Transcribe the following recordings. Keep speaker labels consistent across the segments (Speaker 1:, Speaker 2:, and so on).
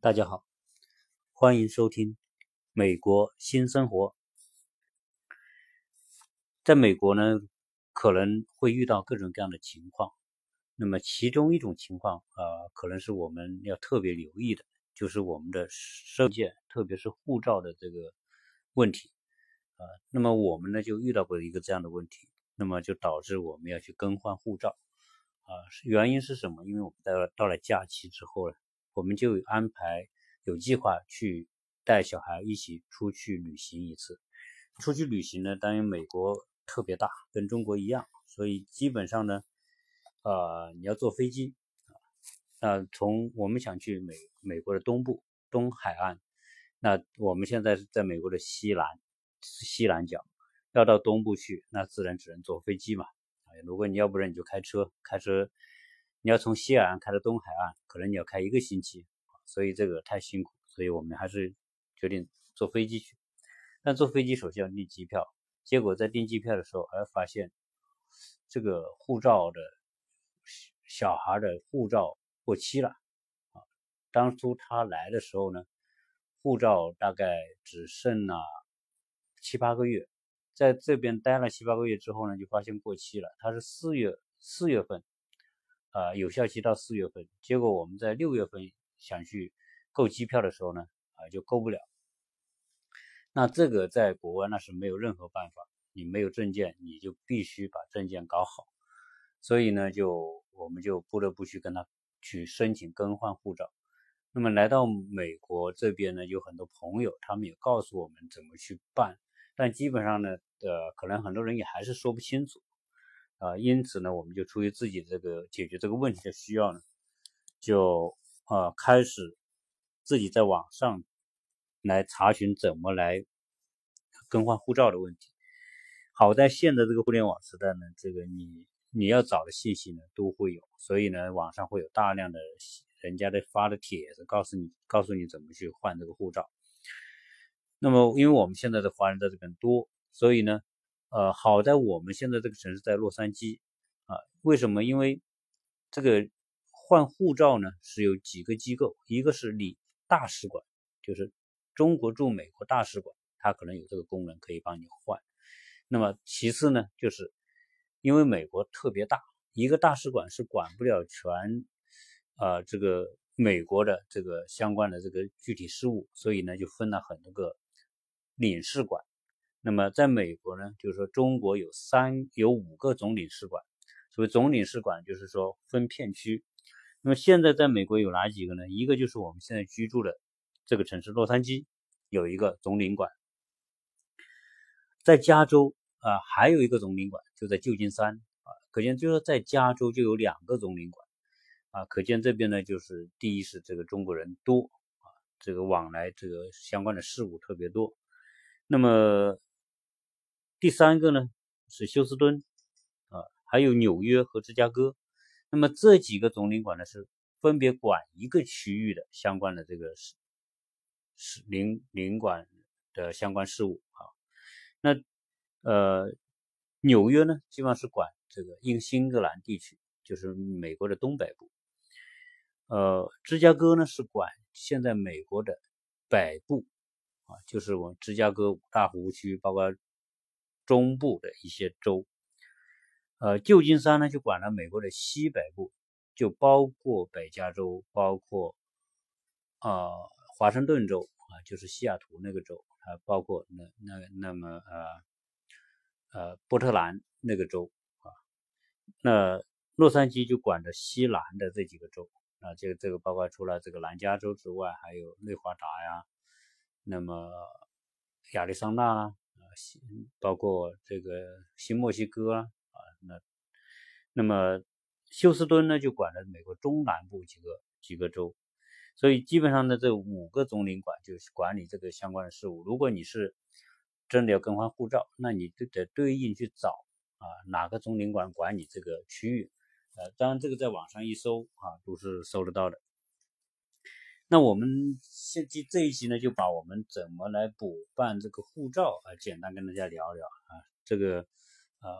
Speaker 1: 大家好，欢迎收听《美国新生活》。在美国呢，可能会遇到各种各样的情况。那么，其中一种情况啊，可能是我们要特别留意的，就是我们的证件，特别是护照的这个问题啊。那么，我们呢就遇到过一个这样的问题，那么就导致我们要去更换护照啊。原因是什么？因为我们到到了假期之后呢。我们就安排有计划去带小孩一起出去旅行一次。出去旅行呢，当然美国特别大，跟中国一样，所以基本上呢，呃，你要坐飞机啊。那从我们想去美美国的东部东海岸，那我们现在是在美国的西南西南角，要到东部去，那自然只能坐飞机嘛。啊，如果你要不然你就开车，开车。你要从西海岸开到东海岸，可能你要开一个星期，所以这个太辛苦，所以我们还是决定坐飞机去。但坐飞机首先要订机票，结果在订机票的时候，还，发现这个护照的小孩的护照过期了啊。当初他来的时候呢，护照大概只剩了七八个月，在这边待了七八个月之后呢，就发现过期了。他是四月四月份。啊，有效期到四月份，结果我们在六月份想去购机票的时候呢，啊，就购不了。那这个在国外那是没有任何办法，你没有证件，你就必须把证件搞好。所以呢，就我们就不得不去跟他去申请更换护照。那么来到美国这边呢，有很多朋友，他们也告诉我们怎么去办，但基本上呢，呃，可能很多人也还是说不清楚。啊，因此呢，我们就出于自己这个解决这个问题的需要呢，就啊开始自己在网上来查询怎么来更换护照的问题。好在现在这个互联网时代呢，这个你你要找的信息呢都会有，所以呢，网上会有大量的人家的发的帖子，告诉你告诉你怎么去换这个护照。那么，因为我们现在的华人在这边多，所以呢。呃，好在我们现在这个城市在洛杉矶啊，为什么？因为这个换护照呢是有几个机构，一个是你大使馆，就是中国驻美国大使馆，它可能有这个功能可以帮你换。那么其次呢，就是因为美国特别大，一个大使馆是管不了全啊这个美国的这个相关的这个具体事务，所以呢就分了很多个领事馆。那么在美国呢，就是说中国有三有五个总领事馆，所谓总领事馆就是说分片区。那么现在在美国有哪几个呢？一个就是我们现在居住的这个城市洛杉矶有一个总领馆，在加州啊还有一个总领馆就在旧金山啊，可见就是说在加州就有两个总领馆啊，可见这边呢就是第一是这个中国人多啊，这个往来这个相关的事务特别多，那么。第三个呢是休斯敦，啊，还有纽约和芝加哥。那么这几个总领馆呢是分别管一个区域的相关的这个是是领领馆的相关事务啊。那呃纽约呢基本上是管这个英新英格兰地区，就是美国的东北部。呃，芝加哥呢是管现在美国的北部啊，就是我们芝加哥五大湖区，包括。中部的一些州，呃，旧金山呢就管了美国的西北部，就包括北加州，包括啊华盛顿州啊，就是西雅图那个州，还包括那那那么呃呃波特兰那个州啊，那洛杉矶就管着西南的这几个州啊，这个这个包括除了这个南加州之外，还有内华达呀，那么亚利桑那。新包括这个新墨西哥啊，那那么休斯敦呢就管了美国中南部几个几个州，所以基本上呢这五个总领馆就是管理这个相关的事务。如果你是真的要更换护照，那你就得对应去找啊哪个总领馆管理这个区域，呃，当然这个在网上一搜啊都是搜得到的。那我们现这这一期呢，就把我们怎么来补办这个护照啊，简单跟大家聊聊啊，这个呃，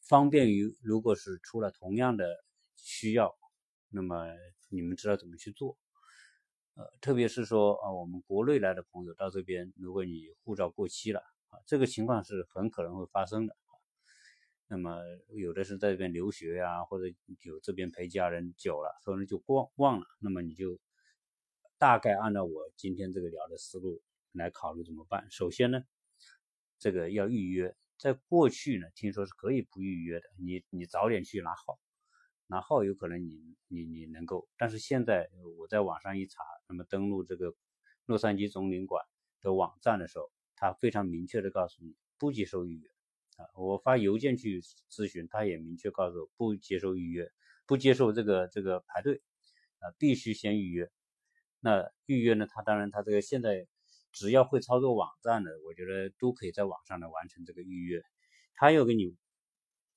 Speaker 1: 方便于如果是出了同样的需要，那么你们知道怎么去做。呃，特别是说啊，我们国内来的朋友到这边，如果你护照过期了啊，这个情况是很可能会发生的。那么有的是在这边留学呀，或者有这边陪家人久了，可能就忘忘了。那么你就大概按照我今天这个聊的思路来考虑怎么办。首先呢，这个要预约。在过去呢，听说是可以不预约的，你你早点去拿号，拿号有可能你你你能够。但是现在我在网上一查，那么登录这个洛杉矶总领馆的网站的时候，他非常明确的告诉你不接受预约。啊，我发邮件去咨询，他也明确告诉我不接受预约，不接受这个这个排队，啊，必须先预约。那预约呢？他当然，他这个现在只要会操作网站的，我觉得都可以在网上来完成这个预约。他要给你，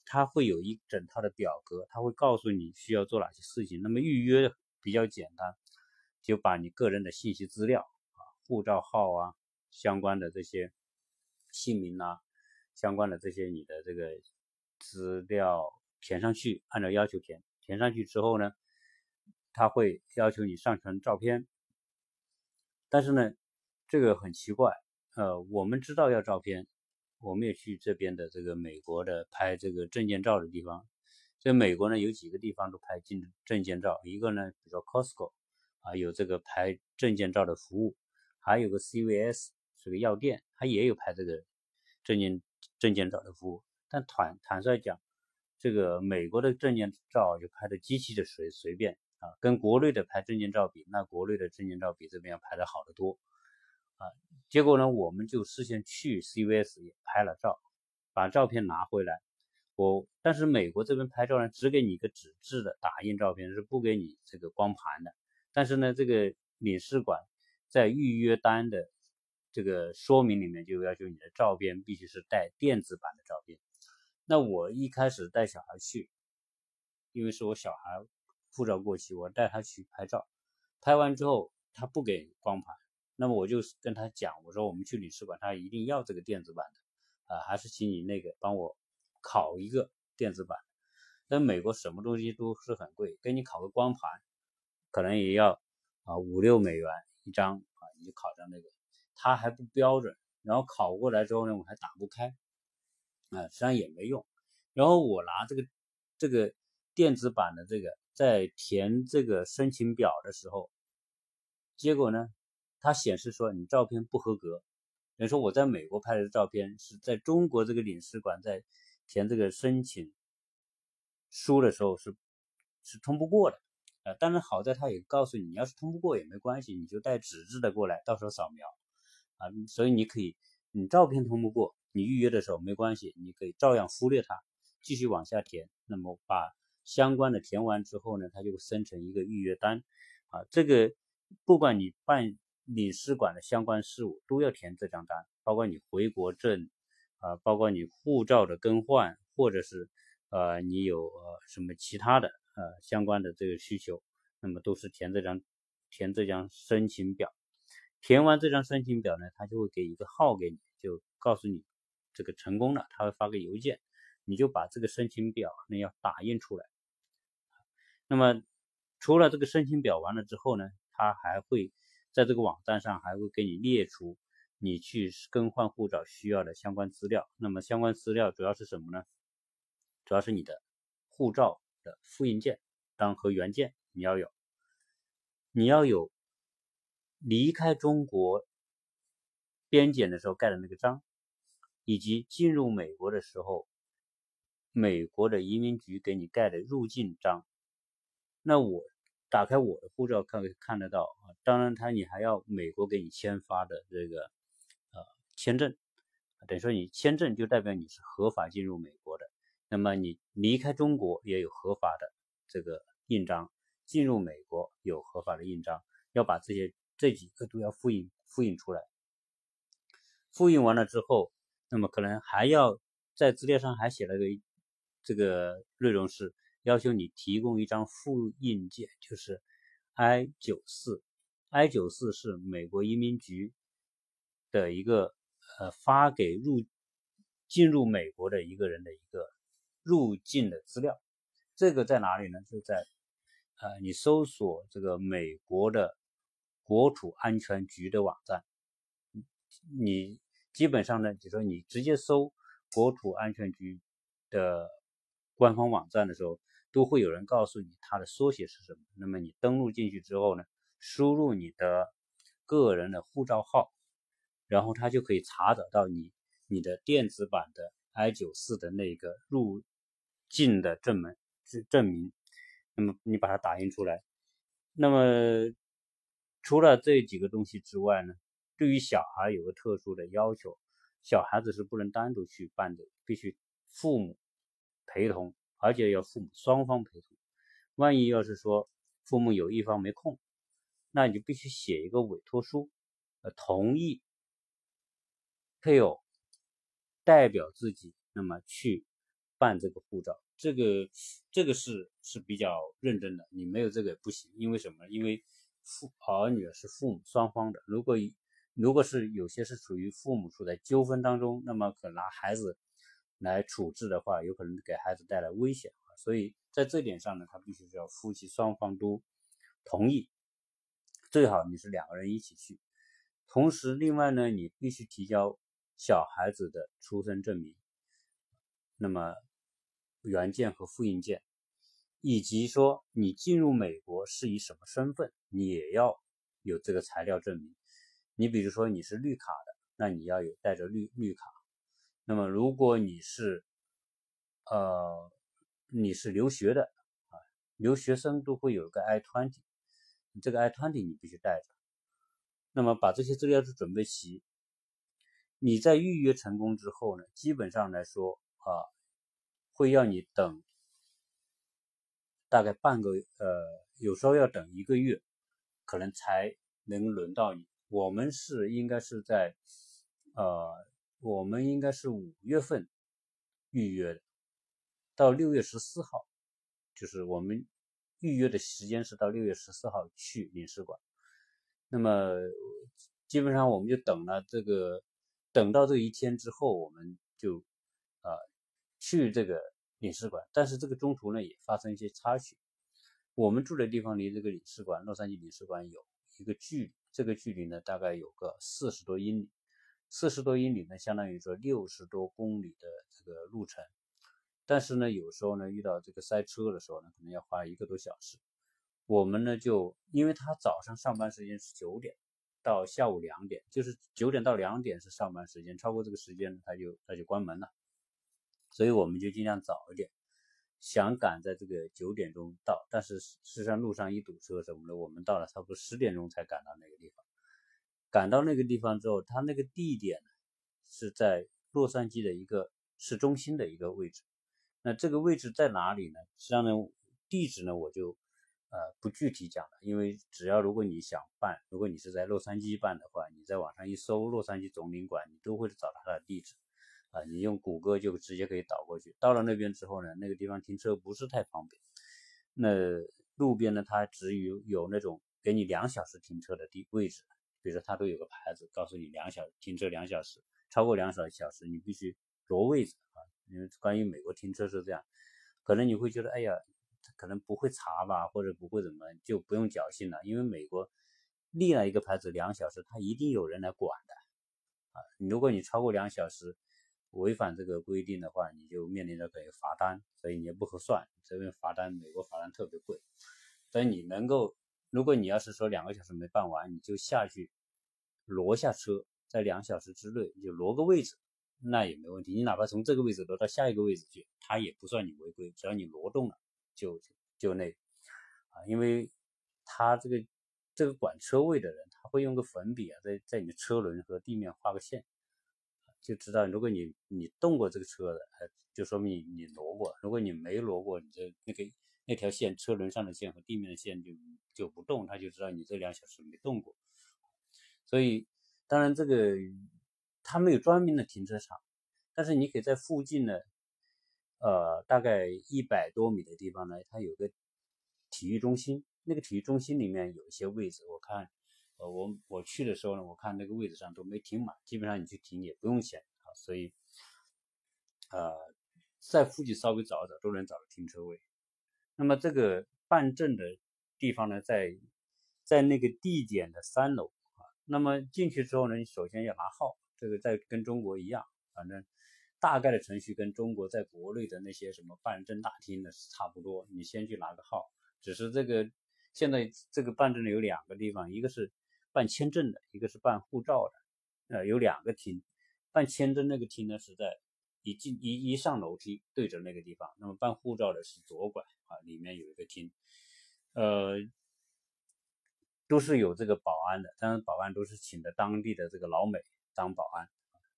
Speaker 1: 他会有一整套的表格，他会告诉你需要做哪些事情。那么预约比较简单，就把你个人的信息资料啊，护照号啊，相关的这些姓名啊。相关的这些你的这个资料填上去，按照要求填，填上去之后呢，他会要求你上传照片。但是呢，这个很奇怪，呃，我们知道要照片，我们也去这边的这个美国的拍这个证件照的地方，在美国呢有几个地方都拍证证件照，一个呢，比如说 Costco 啊，有这个拍证件照的服务，还有个 CVS 是个药店，它也有拍这个证件。证件照的服务，但坦坦率讲，这个美国的证件照就拍的极其的随随便跟国内的拍证件照比，那国内的证件照比这边要拍的好得多啊。结果呢，我们就事先去 CVS 也拍了照，把照片拿回来。我但是美国这边拍照呢，只给你一个纸质的打印照片，是不给你这个光盘的。但是呢，这个领事馆在预约单的。这个说明里面就要求你的照片必须是带电子版的照片。那我一开始带小孩去，因为是我小孩护照过期，我带他去拍照，拍完之后他不给光盘，那么我就跟他讲，我说我们去领事馆，他一定要这个电子版的，啊，还是请你那个帮我考一个电子版。在美国什么东西都是很贵，给你考个光盘，可能也要啊五六美元一张啊，你就拷张那个。它还不标准，然后考过来之后呢，我还打不开，啊，实际上也没用。然后我拿这个这个电子版的这个在填这个申请表的时候，结果呢，它显示说你照片不合格。等于说我在美国拍的照片是在中国这个领事馆在填这个申请书的时候是是通不过的。呃，当然好在他也告诉你，你要是通不过也没关系，你就带纸质的过来，到时候扫描。啊，所以你可以，你照片通不过，你预约的时候没关系，你可以照样忽略它，继续往下填。那么把相关的填完之后呢，它就会生成一个预约单。啊，这个不管你办领事馆的相关事务，都要填这张单，包括你回国证，啊，包括你护照的更换，或者是呃你有呃什么其他的呃相关的这个需求，那么都是填这张填这张申请表。填完这张申请表呢，他就会给一个号给你，就告诉你这个成功了，他会发个邮件，你就把这个申请表呢要打印出来。那么除了这个申请表完了之后呢，他还会在这个网站上还会给你列出你去更换护照需要的相关资料。那么相关资料主要是什么呢？主要是你的护照的复印件当和原件你要有，你要有。离开中国边检的时候盖的那个章，以及进入美国的时候，美国的移民局给你盖的入境章。那我打开我的护照看看得到啊，当然他你还要美国给你签发的这个呃签证，等于说你签证就代表你是合法进入美国的。那么你离开中国也有合法的这个印章，进入美国有合法的印章，要把这些。这几个都要复印复印出来，复印完了之后，那么可能还要在资料上还写了个这个内容是要求你提供一张复印件，就是 I 九四，I 九四是美国移民局的一个呃发给入进入美国的一个人的一个入境的资料，这个在哪里呢？就在呃你搜索这个美国的。国土安全局的网站，你基本上呢，就说你直接搜国土安全局的官方网站的时候，都会有人告诉你它的缩写是什么。那么你登录进去之后呢，输入你的个人的护照号，然后它就可以查找到你你的电子版的 I 九四的那个入境的证明证明。那么你把它打印出来。那么除了这几个东西之外呢，对于小孩有个特殊的要求，小孩子是不能单独去办的，必须父母陪同，而且要父母双方陪同。万一要是说父母有一方没空，那你就必须写一个委托书，呃，同意配偶代表自己，那么去办这个护照。这个这个是是比较认真的，你没有这个不行，因为什么？因为父儿女是父母双方的，如果如果是有些是属于父母处在纠纷当中，那么可拿孩子来处置的话，有可能给孩子带来危险。所以在这点上呢，他必须是要夫妻双方都同意，最好你是两个人一起去。同时，另外呢，你必须提交小孩子的出生证明，那么。原件和复印件，以及说你进入美国是以什么身份，你也要有这个材料证明。你比如说你是绿卡的，那你要有带着绿绿卡。那么如果你是呃你是留学的啊，留学生都会有一个 I-20，这个 i twenty 你必须带着。那么把这些资料都准备齐，你在预约成功之后呢，基本上来说啊。会要你等大概半个呃，有时候要等一个月，可能才能轮到你。我们是应该是在呃，我们应该是五月份预约的，到六月十四号，就是我们预约的时间是到六月十四号去领事馆。那么基本上我们就等了这个，等到这一天之后，我们就啊。去这个领事馆，但是这个中途呢也发生一些插曲。我们住的地方离这个领事馆，洛杉矶领事馆有一个距离，这个距离呢大概有个四十多英里，四十多英里呢相当于说六十多公里的这个路程。但是呢有时候呢遇到这个塞车的时候呢，可能要花一个多小时。我们呢就因为他早上上班时间是九点到下午两点，就是九点到两点是上班时间，超过这个时间他就他就关门了。所以我们就尽量早一点，想赶在这个九点钟到，但是事实上路上一堵车什么的，我们到了差不多十点钟才赶到那个。赶到那个地方之后，它那个地点是在洛杉矶的一个市中心的一个位置。那这个位置在哪里呢？实际上呢，地址呢我就呃不具体讲了，因为只要如果你想办，如果你是在洛杉矶办的话，你在网上一搜洛杉矶总领馆，你都会找到它的地址。啊，你用谷歌就直接可以导过去。到了那边之后呢，那个地方停车不是太方便。那路边呢，它只有有那种给你两小时停车的地位置，比如说它都有个牌子告诉你两小停车两小时，超过两小小时你必须挪位置啊。因为关于美国停车是这样，可能你会觉得哎呀，可能不会查吧，或者不会怎么，就不用侥幸了。因为美国立了一个牌子两小时，它一定有人来管的啊。如果你超过两小时，违反这个规定的话，你就面临着给罚单，所以你也不合算。这边罚单，美国罚单特别贵。等你能够，如果你要是说两个小时没办完，你就下去挪下车，在两小时之内你就挪个位置，那也没问题。你哪怕从这个位置挪到下一个位置去，他也不算你违规，只要你挪动了，就就那啊，因为他这个这个管车位的人，他会用个粉笔啊，在在你的车轮和地面画个线。就知道，如果你你动过这个车的，就说明你你挪过；如果你没挪过，你这那个那条线，车轮上的线和地面的线就就不动，他就知道你这两小时没动过。所以，当然这个它没有专门的停车场，但是你可以在附近呢，呃，大概一百多米的地方呢，它有个体育中心，那个体育中心里面有一些位置，我看。呃，我我去的时候呢，我看那个位置上都没停满，基本上你去停也不用钱啊，所以，呃，在附近稍微找一找都能找到停车位。那么这个办证的地方呢，在在那个地点的三楼。那么进去之后呢，你首先要拿号，这个在跟中国一样，反正大概的程序跟中国在国内的那些什么办证大厅的是差不多。你先去拿个号，只是这个现在这个办证的有两个地方，一个是办签证的，一个是办护照的，呃，有两个厅。办签证那个厅呢是在一进一一上楼梯对着那个地方，那么办护照的是左拐啊，里面有一个厅，呃。都是有这个保安的，当然保安都是请的当地的这个老美当保安，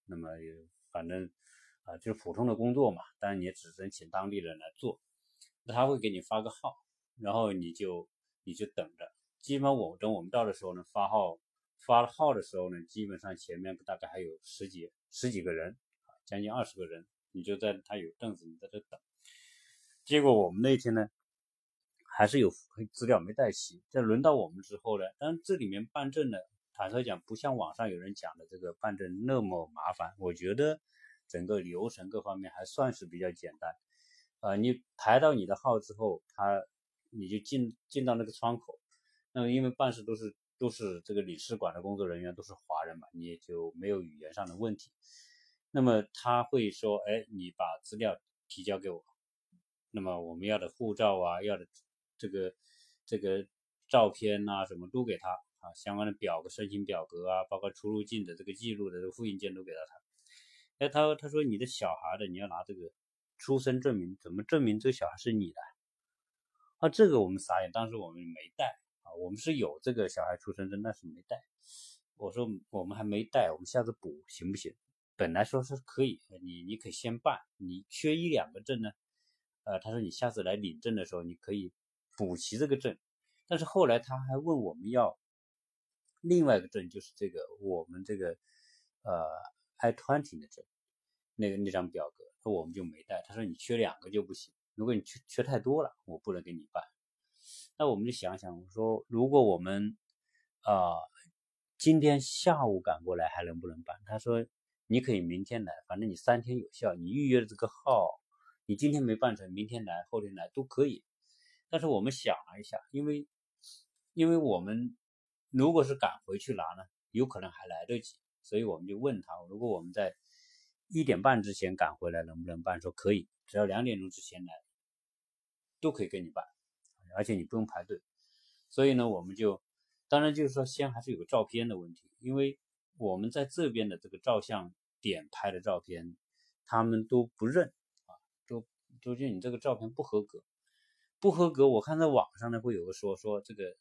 Speaker 1: 那么反正啊就是普通的工作嘛，当然你也只能请当地人来做，他会给你发个号，然后你就你就等着，基本我等我们到的时候呢，发号发了号的时候呢，基本上前面大概还有十几十几个人将近二十个人，你就在他有凳子你在这等，结果我们那天呢。还是有资料没带齐，在轮到我们之后呢，但是这里面办证呢，坦率讲不像网上有人讲的这个办证那么麻烦。我觉得整个流程各方面还算是比较简单。呃，你排到你的号之后，他你就进进到那个窗口。那么因为办事都是都是这个领事馆的工作人员都是华人嘛，你也就没有语言上的问题。那么他会说，哎，你把资料提交给我。那么我们要的护照啊，要的。这个这个照片呐，什么都给他啊，相关的表格、申请表格啊，包括出入境的这个记录的这个复印件都给到他。哎，他他说你的小孩的，你要拿这个出生证明，怎么证明这个小孩是你的？啊，这个我们傻眼，当时我们没带啊，我们是有这个小孩出生证，但是没带。我说我们还没带，我们下次补行不行？本来说是可以，你你可以先办，你缺一两个证呢，呃，他说你下次来领证的时候，你可以。补齐这个证，但是后来他还问我们要另外一个证，就是这个我们这个呃 i twenty 的证，那个那张表格，那我们就没带。他说你缺两个就不行，如果你缺缺太多了，我不能给你办。那我们就想想，我说如果我们啊今天下午赶过来还能不能办？他说你可以明天来，反正你三天有效，你预约的这个号，你今天没办成，明天来后天来都可以。但是我们想了一下，因为，因为我们如果是赶回去拿呢，有可能还来得及，所以我们就问他，如果我们在一点半之前赶回来，能不能办？说可以，只要两点钟之前来，都可以给你办，而且你不用排队。所以呢，我们就，当然就是说，先还是有个照片的问题，因为我们在这边的这个照相点拍的照片，他们都不认啊，都都觉得你这个照片不合格。不合格，我看在网上呢会有个说说这个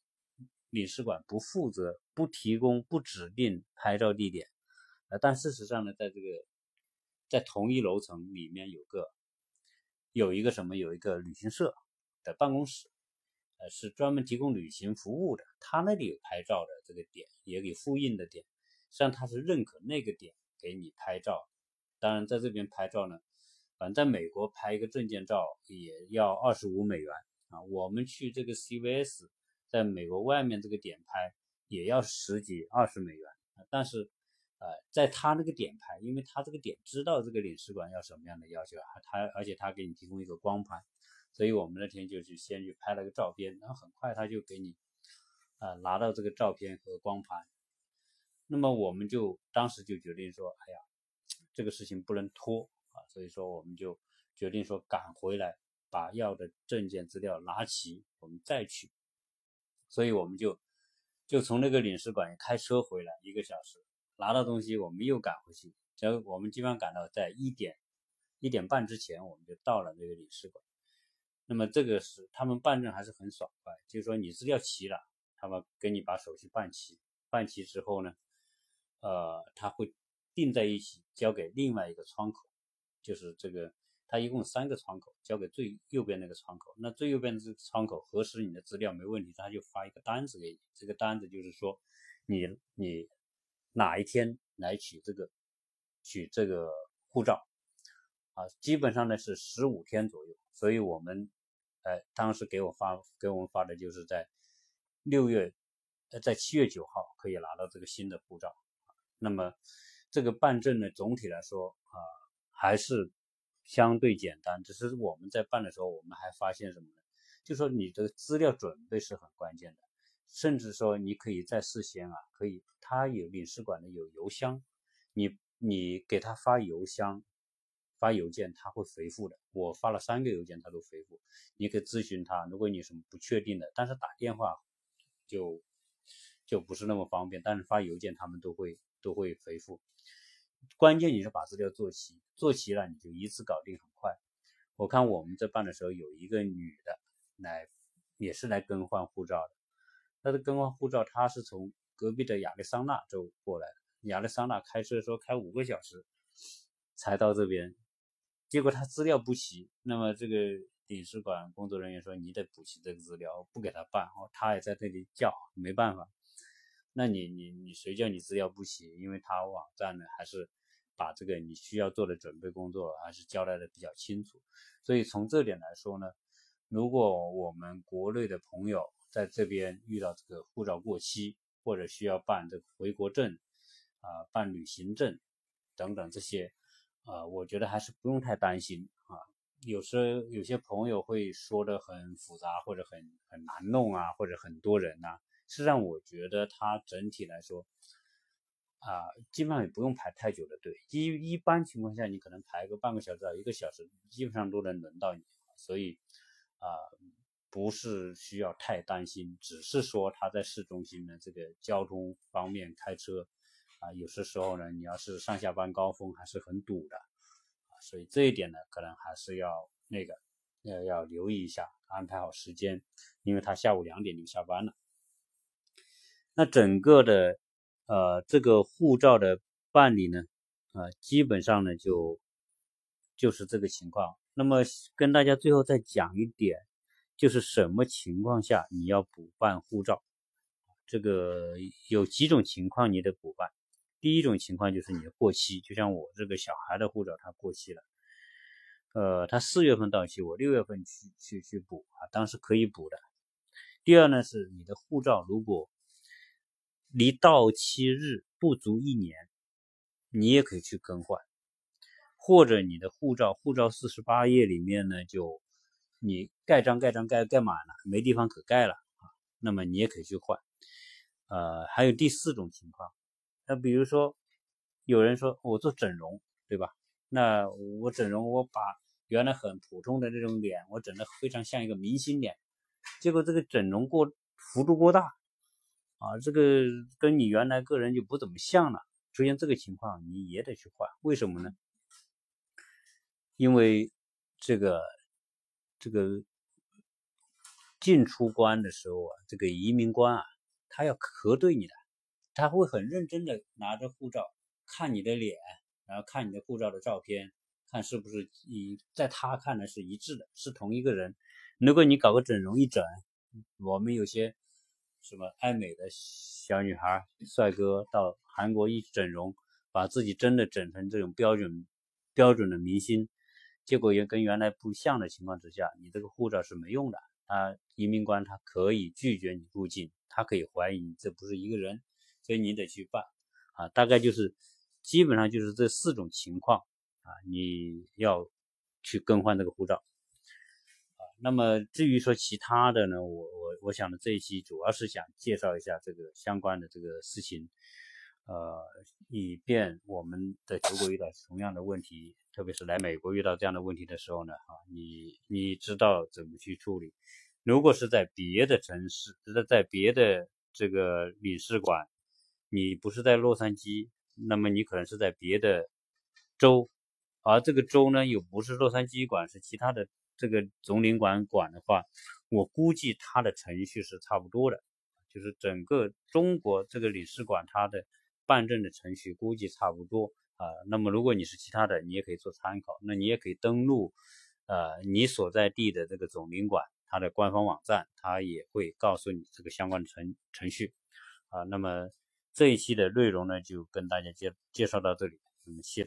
Speaker 1: 领事馆不负责、不提供、不指定拍照地点，呃，但事实上呢，在这个在同一楼层里面有个有一个什么有一个旅行社的办公室，呃，是专门提供旅行服务的，他那里有拍照的这个点，也给复印的点，实际上他是认可那个点给你拍照，当然在这边拍照呢。反正在美国拍一个证件照也要二十五美元啊，我们去这个 CVS，在美国外面这个点拍也要十几二十美元啊。但是，呃，在他那个点拍，因为他这个点知道这个领事馆要什么样的要求，他而且他给你提供一个光盘，所以我们那天就去先去拍了个照片，然后很快他就给你啊拿到这个照片和光盘。那么我们就当时就决定说，哎呀，这个事情不能拖。所以说，我们就决定说赶回来，把要的证件资料拿齐，我们再去。所以我们就就从那个领事馆开车回来一个小时，拿到东西，我们又赶回去。就我们基本上赶到在一点一点半之前，我们就到了那个领事馆。那么这个是他们办证还是很爽快，就是说你资料齐了，他们给你把手续办齐。办齐之后呢，呃，他会定在一起交给另外一个窗口。就是这个，它一共三个窗口，交给最右边那个窗口。那最右边的这个窗口核实你的资料没问题，他就发一个单子给你。这个单子就是说，你你哪一天来取这个取这个护照啊？基本上呢是十五天左右。所以我们呃当时给我发给我们发的就是在六月呃在七月九号可以拿到这个新的护照。那么这个办证呢，总体来说啊。还是相对简单，只是我们在办的时候，我们还发现什么呢？就说你的资料准备是很关键的。甚至说你可以在事先啊，可以他有领事馆的有邮箱，你你给他发邮箱。发邮件他会回复的，我发了三个邮件他都回复。你可以咨询他，如果你什么不确定的，但是打电话就就不是那么方便。但是发邮件他们都会都会回复。关键你是把资料做齐，做齐了你就一次搞定很快。我看我们这办的时候有一个女的来，也是来更换护照的。她的更换护照，她是从隔壁的亚利桑那州过来的，亚利桑那开车说开五个小时才到这边。结果他资料不齐，那么这个领事馆工作人员说你得补齐这个资料，不给他办，哦，他也在这里叫，没办法。那你你你谁叫你资料不齐？因为他网站呢还是把这个你需要做的准备工作还是交代的比较清楚。所以从这点来说呢，如果我们国内的朋友在这边遇到这个护照过期，或者需要办这个回国证啊、办旅行证等等这些。啊，我觉得还是不用太担心啊。有时有些朋友会说的很复杂，或者很很难弄啊，或者很多人呐。实际上，我觉得它整体来说啊，基本上也不用排太久的队。一一般情况下，你可能排个半个小时到一个小时，基本上都能轮到你。所以啊，不是需要太担心，只是说他在市中心的这个交通方面开车。啊，有些时候呢，你要是上下班高峰还是很堵的，所以这一点呢，可能还是要那个要要留意一下，安排好时间，因为他下午两点就下班了。那整个的呃这个护照的办理呢，啊，基本上呢就就是这个情况。那么跟大家最后再讲一点，就是什么情况下你要补办护照？这个有几种情况你得补办。第一种情况就是你的过期，就像我这个小孩的护照，它过期了，呃，他四月份到期，我六月份去去去补啊，当时可以补的。第二呢，是你的护照如果离到期日不足一年，你也可以去更换，或者你的护照护照四十八页里面呢，就你盖章盖章盖盖满了，没地方可盖了啊，那么你也可以去换。呃，还有第四种情况。那比如说，有人说我做整容，对吧？那我整容，我把原来很普通的这种脸，我整的非常像一个明星脸，结果这个整容过幅度过大，啊，这个跟你原来个人就不怎么像了。出现这个情况，你也得去换，为什么呢？因为这个这个进出关的时候啊，这个移民官啊，他要核对你的。他会很认真的拿着护照看你的脸，然后看你的护照的照片，看是不是一在他看来是一致的，是同一个人。如果你搞个整容一整，我们有些什么爱美的小女孩、帅哥到韩国一整容，把自己真的整成这种标准标准的明星，结果也跟原来不像的情况之下，你这个护照是没用的。他移民官他可以拒绝你入境，他可以怀疑你这不是一个人。所以你得去办啊，大概就是基本上就是这四种情况啊，你要去更换这个护照。那么至于说其他的呢，我我我想呢这一期主要是想介绍一下这个相关的这个事情，呃，以便我们的球国遇到同样的问题，特别是来美国遇到这样的问题的时候呢，啊，你你知道怎么去处理。如果是在别的城市，是在别的这个领事馆。你不是在洛杉矶，那么你可能是在别的州，而这个州呢又不是洛杉矶管，是其他的这个总领馆管的话，我估计它的程序是差不多的，就是整个中国这个领事馆它的办证的程序估计差不多啊。那么如果你是其他的，你也可以做参考，那你也可以登录呃你所在地的这个总领馆它的官方网站，它也会告诉你这个相关的程程序啊。那么。这一期的内容呢，就跟大家介介绍到这里，嗯，谢。